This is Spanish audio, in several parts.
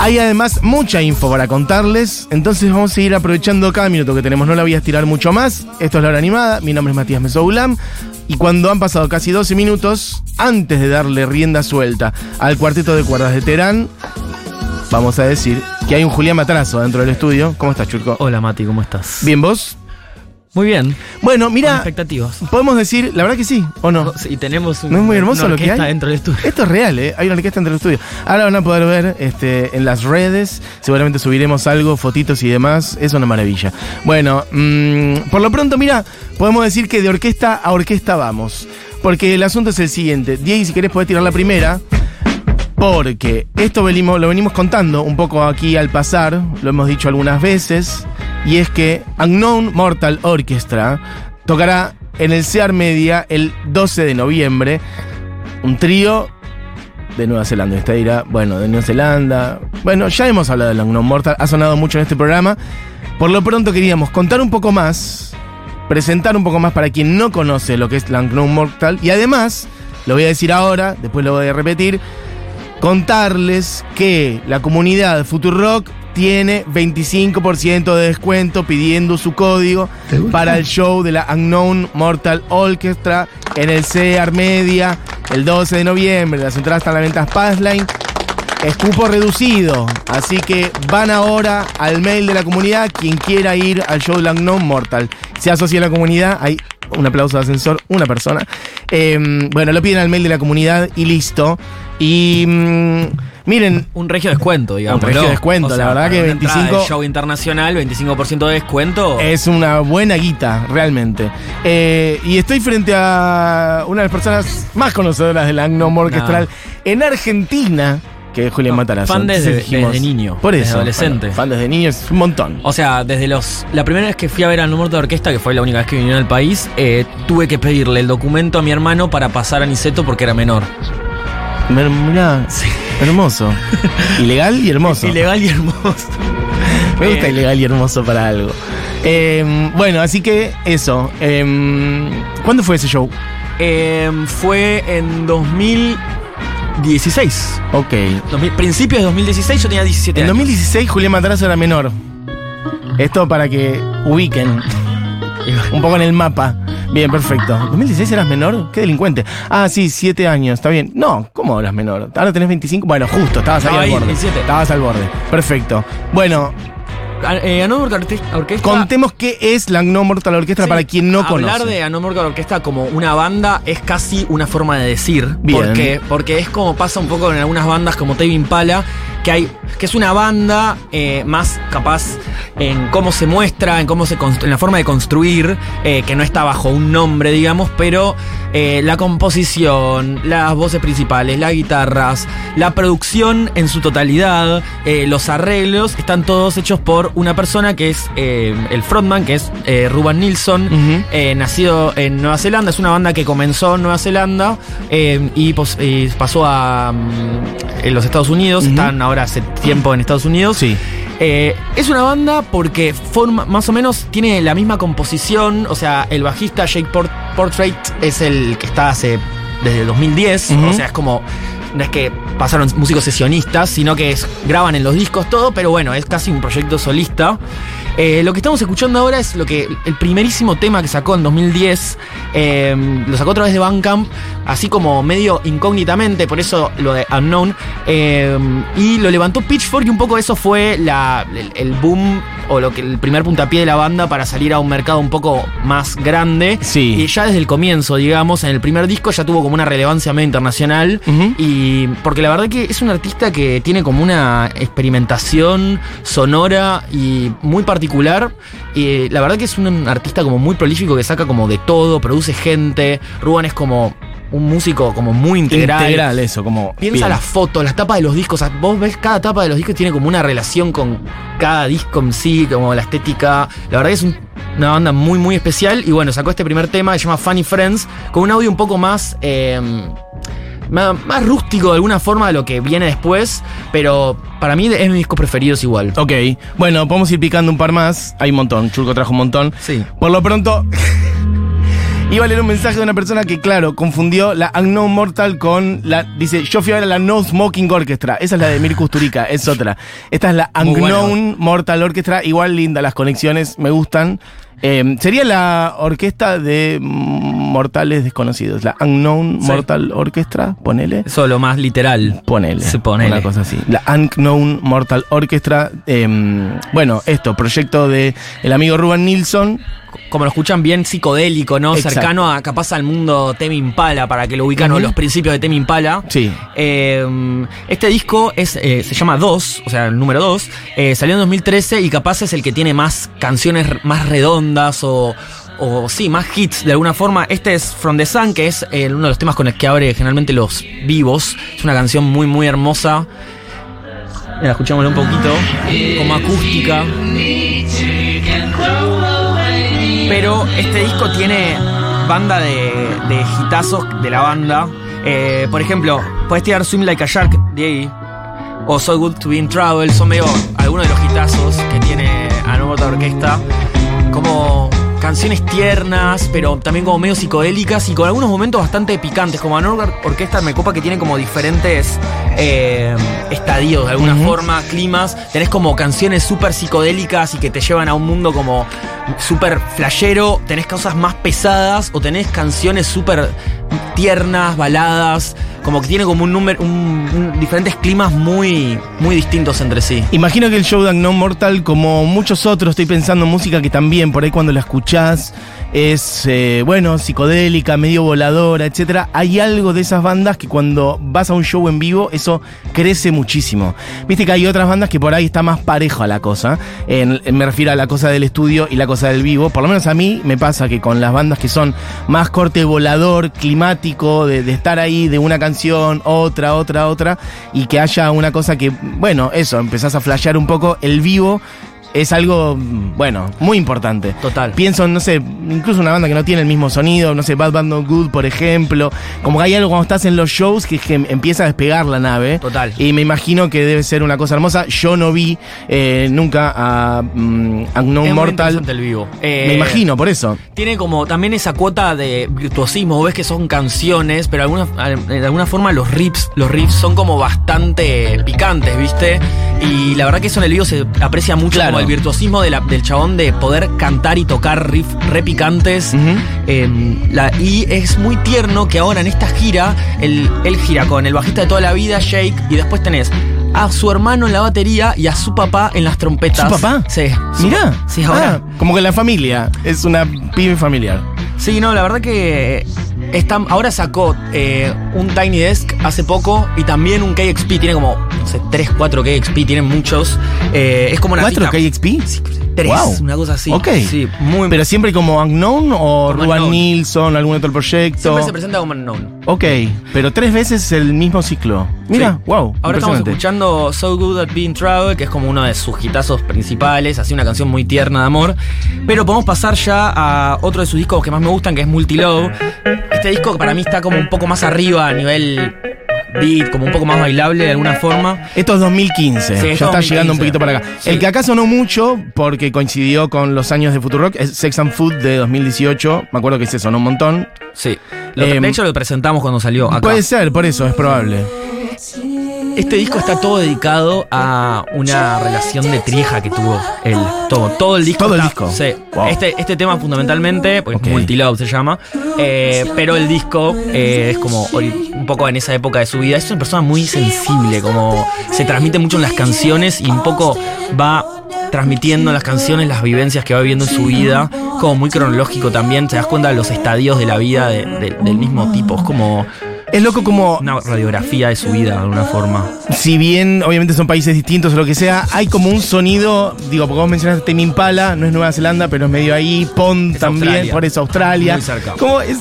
Hay además mucha info para contarles, entonces vamos a seguir aprovechando cada minuto que tenemos. No la voy a estirar mucho más. Esto es la hora animada. Mi nombre es Matías Mesoulam. Y cuando han pasado casi 12 minutos, antes de darle rienda suelta al cuarteto de cuerdas de Terán, vamos a decir que hay un Julián Matrazo dentro del estudio. ¿Cómo estás, Churco? Hola Mati, ¿cómo estás? Bien, vos. Muy bien. Bueno, Con mira, expectativas. podemos decir, la verdad que sí, ¿o no? Y tenemos un, ¿No es muy hermoso una lo que orquesta hay? dentro del estudio. Esto es real, ¿eh? Hay una orquesta entre el estudio. Ahora van a poder ver este, en las redes. Seguramente subiremos algo, fotitos y demás. Es una maravilla. Bueno, mm, por lo pronto, mira, podemos decir que de orquesta a orquesta vamos. Porque el asunto es el siguiente. Diego, si querés, podés tirar la primera. Porque esto lo venimos contando un poco aquí al pasar, lo hemos dicho algunas veces, y es que Unknown Mortal Orchestra tocará en el Sear Media el 12 de noviembre, un trío de Nueva Zelanda. Usted dirá, bueno, de Nueva Zelanda. Bueno, ya hemos hablado del Unknown Mortal, ha sonado mucho en este programa. Por lo pronto queríamos contar un poco más, presentar un poco más para quien no conoce lo que es Unknown Mortal, y además, lo voy a decir ahora, después lo voy a repetir, contarles que la comunidad Futurock tiene 25% de descuento pidiendo su código para el show de la Unknown Mortal Orchestra en el CEAR Media el 12 de noviembre. Las entradas están a la venta Passline. Es cupo reducido, así que van ahora al mail de la comunidad quien quiera ir al show de la Unknown Mortal. Se asocia a la comunidad, hay un aplauso de ascensor, una persona. Eh, bueno, lo piden al mail de la comunidad y listo. Y mm, miren, Un regio descuento, digamos. Un regio ¿no? descuento, la verdad que una entrada 25 de show internacional, 25% de descuento. Es una buena guita, realmente. Eh, y estoy frente a una de las personas más conocedoras del Agno Orchestral en Argentina, que es Julián No, Matarazzo. fan desde- dijimos, desde niño, Por desde eso. adolescente. bueno, fan desde niño es un montón. O sea, desde los. La primera vez que fui a ver al número de orquesta, que fue la única vez que vinieron al país, eh, tuve que pedirle el documento a mi hermano para pasar a Niceto porque era menor. Mir- Mirá, hermoso. Ilegal y hermoso. Ilegal y hermoso. Me gusta Eh, ilegal y hermoso para algo. Eh, bueno, así que eso. Eh, ¿Cuándo fue ese show? Eh, fue en 2016. Ok. 2000 principios de 2016 yo tenía 17 En años. 2016 Julián Matarazzo era menor. Esto para que ubiquen un poco en el mapa. Bien, perfecto. ¿2016 eras menor? ¿Qué delincuente? Ah, sí, 7 años, está bien. No, ¿cómo eras menor? Ahora tenés 25. Bueno, justo, estabas ahí al ahí, borde. 17. Estabas al borde. Perfecto. Bueno, eh, Anomor Orquesta. orquesta contemos qué es la No Mortal Orquestra Sí, para quien no Hablar conoce. de Anomor Orquesta como una banda es casi una forma de decir. Bien. ¿Por qué? Porque es como pasa un poco en algunas bandas como Tame Impala, que hay que es una banda eh, más capaz en cómo se muestra, en cómo se en la forma de construir, eh, que no está bajo un nombre, digamos, pero eh, la composición, las voces principales, las guitarras, la producción en su totalidad, los arreglos, están todos hechos por una persona que es el frontman, que es Ruben Nilsson, nacido en Nueva Zelanda. Es una banda que comenzó en Nueva Zelanda y, pasó a mm, en los Estados Unidos. Ujú. Están ahora hace tiempo en Estados Unidos. Sí. Eh, es una banda porque forma, más o menos tiene la misma composición. O sea, el bajista Jake Port- Portrait es el que está hace desde 2010. Ujú. O sea, es como. No es que pasaron músicos sesionistas, sino que es- graban en los discos todo, pero bueno, es casi un proyecto solista. Eh, lo que estamos escuchando ahora es lo que el primerísimo tema que sacó en 2010. eh, lo sacó a través de Bandcamp, así como medio incógnitamente, por eso lo de Unknown. eh, y lo levantó Pitchfork y un poco eso fue la, el, el boom o lo que el primer puntapié de la banda para salir a un mercado un poco más grande. Sí. Y ya desde el comienzo, digamos, en el primer disco ya tuvo como una relevancia medio internacional. Y porque la verdad que es un artista que tiene como una experimentación sonora y muy particular. Y la verdad que es un artista como muy prolífico que saca como de todo, produce gente. Ruban es como un músico como muy integral. Integral, eso, como. Piensa bien. las fotos, las tapas de los discos. o sea, vos ves cada tapa de los discos tiene como una relación con cada disco en sí, como la estética. La verdad que es un- una banda muy, muy especial. Y bueno, sacó este primer tema que se llama Funny Friends, con un audio un poco más. eh, más, más rústico de alguna forma de lo que viene después. Pero para mí es mi disco preferidos igual. Ok, bueno, podemos ir picando un par más. Hay un montón, Churco trajo un montón. Sí. Por lo pronto, Iba a leer un mensaje de una persona que, claro, confundió la Unknown Mortal con la. Dice, yo fui a ver la No Smoking Orchestra. Esa es la de Mirko Turica, es otra. Esta es la Unknown Mortal Orchestra. Igual linda, las conexiones me gustan. Eh, sería la orquesta de mortales desconocidos. La Unknown Sí. Mortal Orchestra, ponele. Eso es lo más literal. Ponele. Sí, ponele. Una cosa así. La Unknown Mortal Orchestra. eh, bueno, esto, proyecto de el amigo Ruben Nilsson. Como lo escuchan, bien psicodélico, ¿no? Exacto. Cercano a capaz al mundo Temi Impala, para que lo ubican o Ujú. los principios de Temi Impala. Sí. Eh, este disco es, eh, se llama 2, o sea, el número 2. eh, salió en 2013 y capaz es el que tiene más canciones más redondas o, o sí, más hits de alguna forma. Este es From the Sun, que es eh, uno de los temas con el que abre generalmente los vivos. Es una canción muy, muy hermosa. Mira, escuchémosla un poquito. Como acústica. Pero este disco tiene banda de, de hitazos de la banda. Eh, por ejemplo, puedes tirar Swim Like a Shark de ahí. O So Good to Be in Trouble. Son medio algunos de los hitazos que tiene Anómota Orquesta. Canciones tiernas, pero también como medio psicodélicas y con algunos momentos bastante picantes. Como Anómota Orquesta me copa que tiene como diferentes eh, estadios de alguna forma, climas. Tenés como canciones súper psicodélicas y que te llevan a un mundo como súper flashero. Tenés cosas más pesadas o tenés canciones súper tiernas, baladas. Como que tiene como un número, un- un- diferentes climas muy, muy distintos entre sí. Imagino que el show de Unknown Mortal, como muchos otros, estoy pensando en música que también por ahí cuando la escuchás es, eh, bueno, psicodélica, medio voladora, etcétera. Hay algo de esas bandas que cuando vas a un show en vivo, eso crece muchísimo. Viste que hay otras bandas que por ahí está más parejo a la cosa. En- me refiero a la cosa del estudio y la cosa del vivo. Por lo menos a mí me pasa que con las bandas que son más corte volador, climático, de, de estar ahí de una canción, otra, otra, otra, y que haya una cosa que, bueno, eso, empezás a flashear un poco el vivo. Es algo, mm, bueno, muy importante. Total. Pienso, no sé, incluso una banda que no tiene el mismo sonido, no sé, Bad Bad No Good, por ejemplo. Como que hay algo cuando estás en los shows que, que empieza a despegar la nave. Total. Y me imagino que debe ser una cosa hermosa. Yo no vi eh, nunca a mm, Unknown Mortal. el vivo. Eh, Me imagino, por eso. Tiene como también esa cuota de virtuosismo, ves que son canciones, pero alguna, de alguna forma los riffs, los riffs son como bastante picantes, ¿viste? Y la verdad que eso en el video se aprecia mucho Claro. como el virtuosismo de la- del chabón de poder cantar y tocar riffs re picantes. Ujú. Eh, la- y es muy tierno que ahora en esta gira, él, él gira con el bajista de toda la vida, Jake, y después tenés a su hermano en la batería y a su papá en las trompetas. ¿Su papá? Sí. su Mirá. Sí, ahora. Ah, como que la familia. Es una pibe familiar. Sí, no, la verdad que está, ahora sacó eh, un Tiny Desk hace poco y también un KXP. Tiene como, sé, 3, 4 KXP, tienen muchos. Eh, es como una ¿Cuatro artista- KXP? Sí, tres, Wow. una cosa así. Ok. Sí, muy Pero siempre como Unknown o Unknown. Nilsson, algún otro proyecto. Siempre se presenta como unknown. Ok, pero tres veces el mismo ciclo. Mira, Sí. wow. Ahora estamos escuchando So Good at Being Travel, que es como uno de sus hitazos principales, así una canción muy tierna de amor. Pero podemos pasar ya a otro de sus discos que más me gustan, que es Multilove. Este disco para mí está como un poco más arriba a nivel beat, como un poco más bailable de alguna forma. Esto es 2015, Sí, ya es está 2015. llegando un poquito para acá. Sí. El que acá sonó mucho, porque coincidió con los años de Futurock, es Sex and Food de 2018. Me acuerdo que se sonó un montón. Sí. Lo- Em, de hecho lo presentamos cuando salió acá. Puede ser, por eso, es probable. Este disco está todo dedicado a una relación de trieja que tuvo él. Todo, todo el disco. Todo el está- disco. Sí. Wow. Este, este tema fundamentalmente, porque Ok. es Multilove se llama, eh, pero el disco eh, es como un poco en esa época de su vida. Es una persona muy sensible, como se transmite mucho en las canciones y un poco va transmitiendo en las canciones las vivencias que va viviendo en su vida, como muy cronológico también, te das cuenta de los estadios de la vida de- de- del mismo tipo, es como Es loco como, una radiografía de su vida de alguna forma. si bien obviamente son países distintos o lo que sea, hay como un sonido, digo, porque vos mencionaste Tame Impala, no es Nueva Zelanda, pero es medio ahí, Pond Es también, Australia. por eso Australia. Muy cerca. Como es,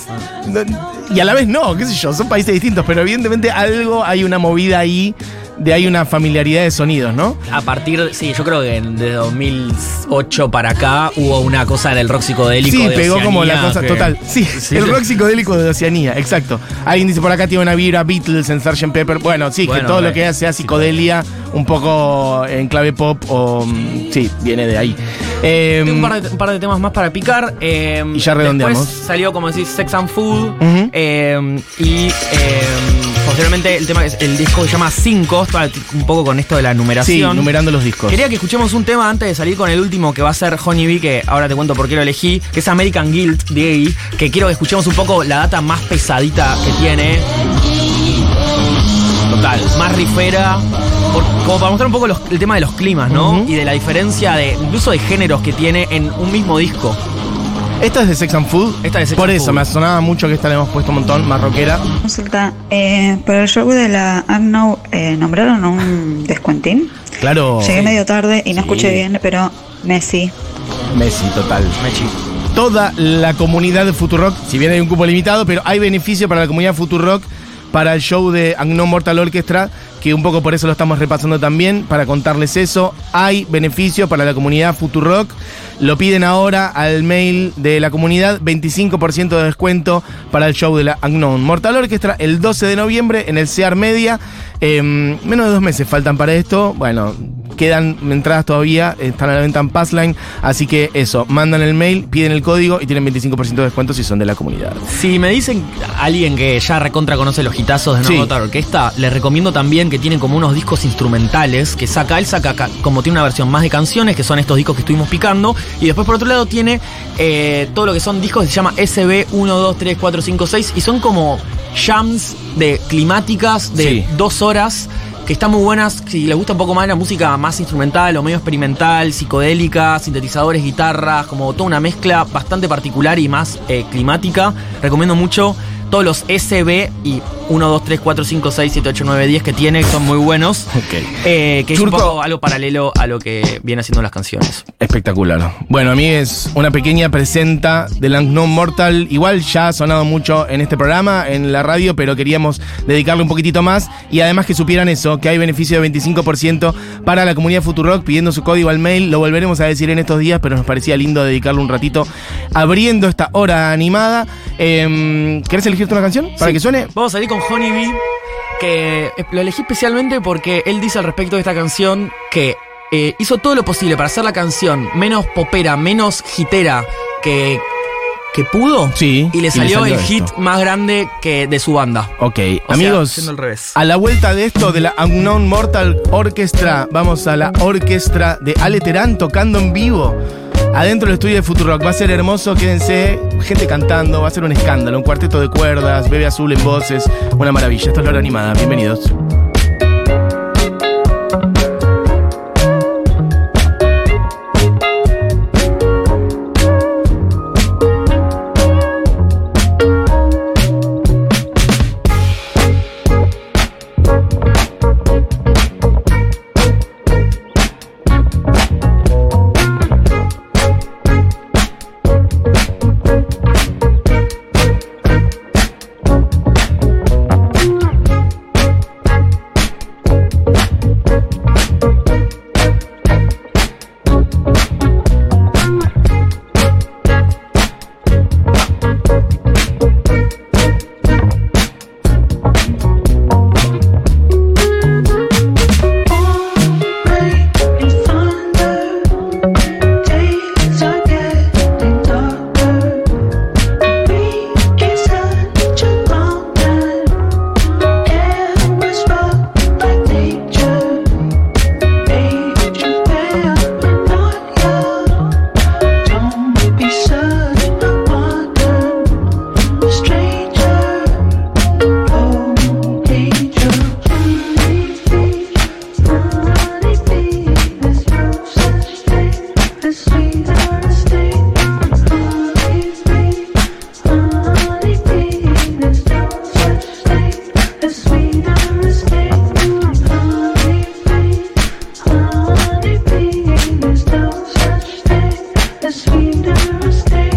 no- y a la vez no, qué sé yo, son países distintos, pero evidentemente algo, hay una movida ahí de ahí una familiaridad de sonidos, ¿no? A partir, sí, yo creo que de 2008 para acá hubo una cosa en el rock psicodélico. Sí, de pegó como la cosa que- total. Sí, Sí. el rock psicodélico de Oceanía, exacto. Alguien dice por acá tiene una vibra Beatles en Sgt. Pepper. Bueno, sí, que todo lo que sea psicodelia, un poco en clave pop o. mm, Sí, viene de ahí. Eh, Tengo un par, de, un par de temas más para picar. eh, Y ya redondeamos. Después salió, como decís, Sex and Food. Eh, y eh, posteriormente el tema es el disco que se llama 5. Está un poco con esto de la sí, numeración. numerando los discos. Quería que escuchemos un tema antes de salir con el último que va a ser Honey Bee, que ahora te cuento por qué lo elegí, que es American Guild de que quiero que escuchemos un poco la data más pesadita que tiene. Total, más rifera. por- como para mostrar un poco los- el tema de los climas, ¿no? Y de la diferencia de incluso de géneros que tiene en un mismo disco. Esta es de Sex and Food. Esta es de Sex Por and eso, Food. me sonaba mucho que esta le hemos puesto un montón, más rockera. Consulta, eh, para el show de la Agno, eh, ¿nombraron un descuentín? Claro. Llegué medio tarde y no Sí. escuché bien, pero Messi. Messi, total. Mechi. toda la comunidad de Futurock, si bien hay un cupo limitado, pero hay beneficio para la comunidad Futurock para el show de Unknown Mortal Orchestra, que un poco por eso lo estamos repasando también, para contarles eso. Hay beneficio para la comunidad Futurock. Lo piden ahora al mail de la comunidad, 25% de descuento para el show de la Unknown Mortal Orchestra el 12 de noviembre en el CEAR Media. Em, menos de dos meses faltan para esto. Bueno, quedan entradas todavía, están a la venta en Passline, así que eso, mandan el mail, piden el código y tienen 25% de descuento si son de la comunidad. Si me dicen alguien que ya recontra conoce los hitazos de Sí. No Nota Orquesta, les recomiendo también que tienen como unos discos instrumentales que saca. Él saca ca- como tiene una versión más de canciones, que son estos discos que estuvimos picando. Y después por otro lado tiene eh, todo lo que son discos que se llama SB 1, 2, 3, 4, 5, 6. Y son como jams de climáticas de Sí. dos horas. Que están muy buenas, si les gusta un poco más la música más instrumental o medio experimental, psicodélica, sintetizadores, guitarras, como toda una mezcla bastante particular y más eh, climática. Recomiendo mucho todos los SB y 1, 2, 3, 4, 5, 6, 7, 8, 9, 10 que tiene, que son muy buenos. Ok. Eh, que es un poco algo paralelo a lo que viene haciendo las canciones. Espectacular. Bueno, a mí es una pequeña presenta del Unknown Mortal. Igual ya ha sonado mucho en este programa, en la radio, pero queríamos dedicarle un poquitito más. Y además que supieran eso, que hay beneficio de 25% para la comunidad Futurock pidiendo su código al mail. Lo volveremos a decir en estos días, pero nos parecía lindo dedicarle un ratito abriendo esta hora animada. Em, ¿Querés elegirte una canción para Sí. que suene? Vamos a salir con Honey Bee, que eh, lo elegí especialmente porque él dice al respecto de esta canción que eh, hizo todo lo posible para hacer la canción menos popera, menos hitera que, que pudo. Sí, Y le y le salió, el esto. hit más grande que de su banda. Ok, O amigos. sea, al revés. A la vuelta de esto de la Unknown Mortal Orchestra, vamos a la orquestra de Ale Terán tocando en vivo. Adentro del estudio de Futurock. Va a ser hermoso, quédense. Gente cantando, va a ser un escándalo. Un cuarteto de cuerdas, bebé azul en voces. Una maravilla. Esto es la hora animada. Bienvenidos. mistake.